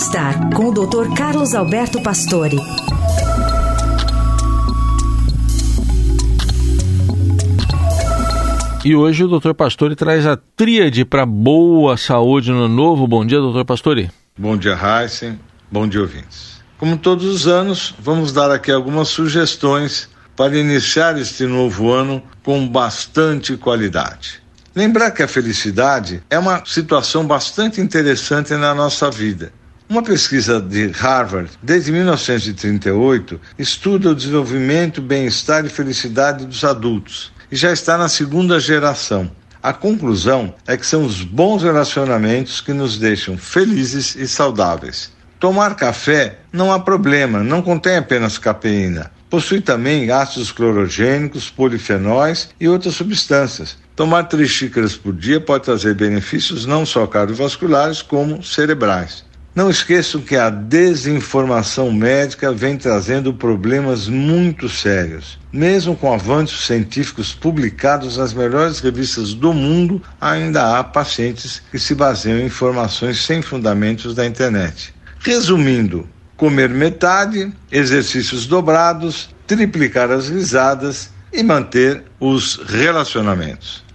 Bem-Estar, com o Dr. Carlos Alberto Pastore. E hoje o Dr. Pastore traz a tríade para boa saúde no novo. Bom dia, Dr. Pastore. Bom dia, Heisen. Bom dia, ouvintes. Como todos os anos, vamos dar aqui algumas sugestões para iniciar este novo ano com bastante qualidade. Lembrar que a felicidade é uma situação bastante interessante na nossa vida. Uma pesquisa de Harvard, desde 1938, estuda o desenvolvimento, bem-estar e felicidade dos adultos e já está na segunda geração. A conclusão é que são os bons relacionamentos que nos deixam felizes e saudáveis. Tomar café não há problema, não contém apenas cafeína. Possui também ácidos clorogênicos, polifenóis e outras substâncias. Tomar três xícaras por dia pode trazer benefícios não só cardiovasculares, como cerebrais. Não esqueçam que a desinformação médica vem trazendo problemas muito sérios. Mesmo com avanços científicos publicados nas melhores revistas do mundo, ainda há pacientes que se baseiam em informações sem fundamentos da internet. Resumindo, comer metade, exercícios dobrados, triplicar as risadas e manter os relacionamentos.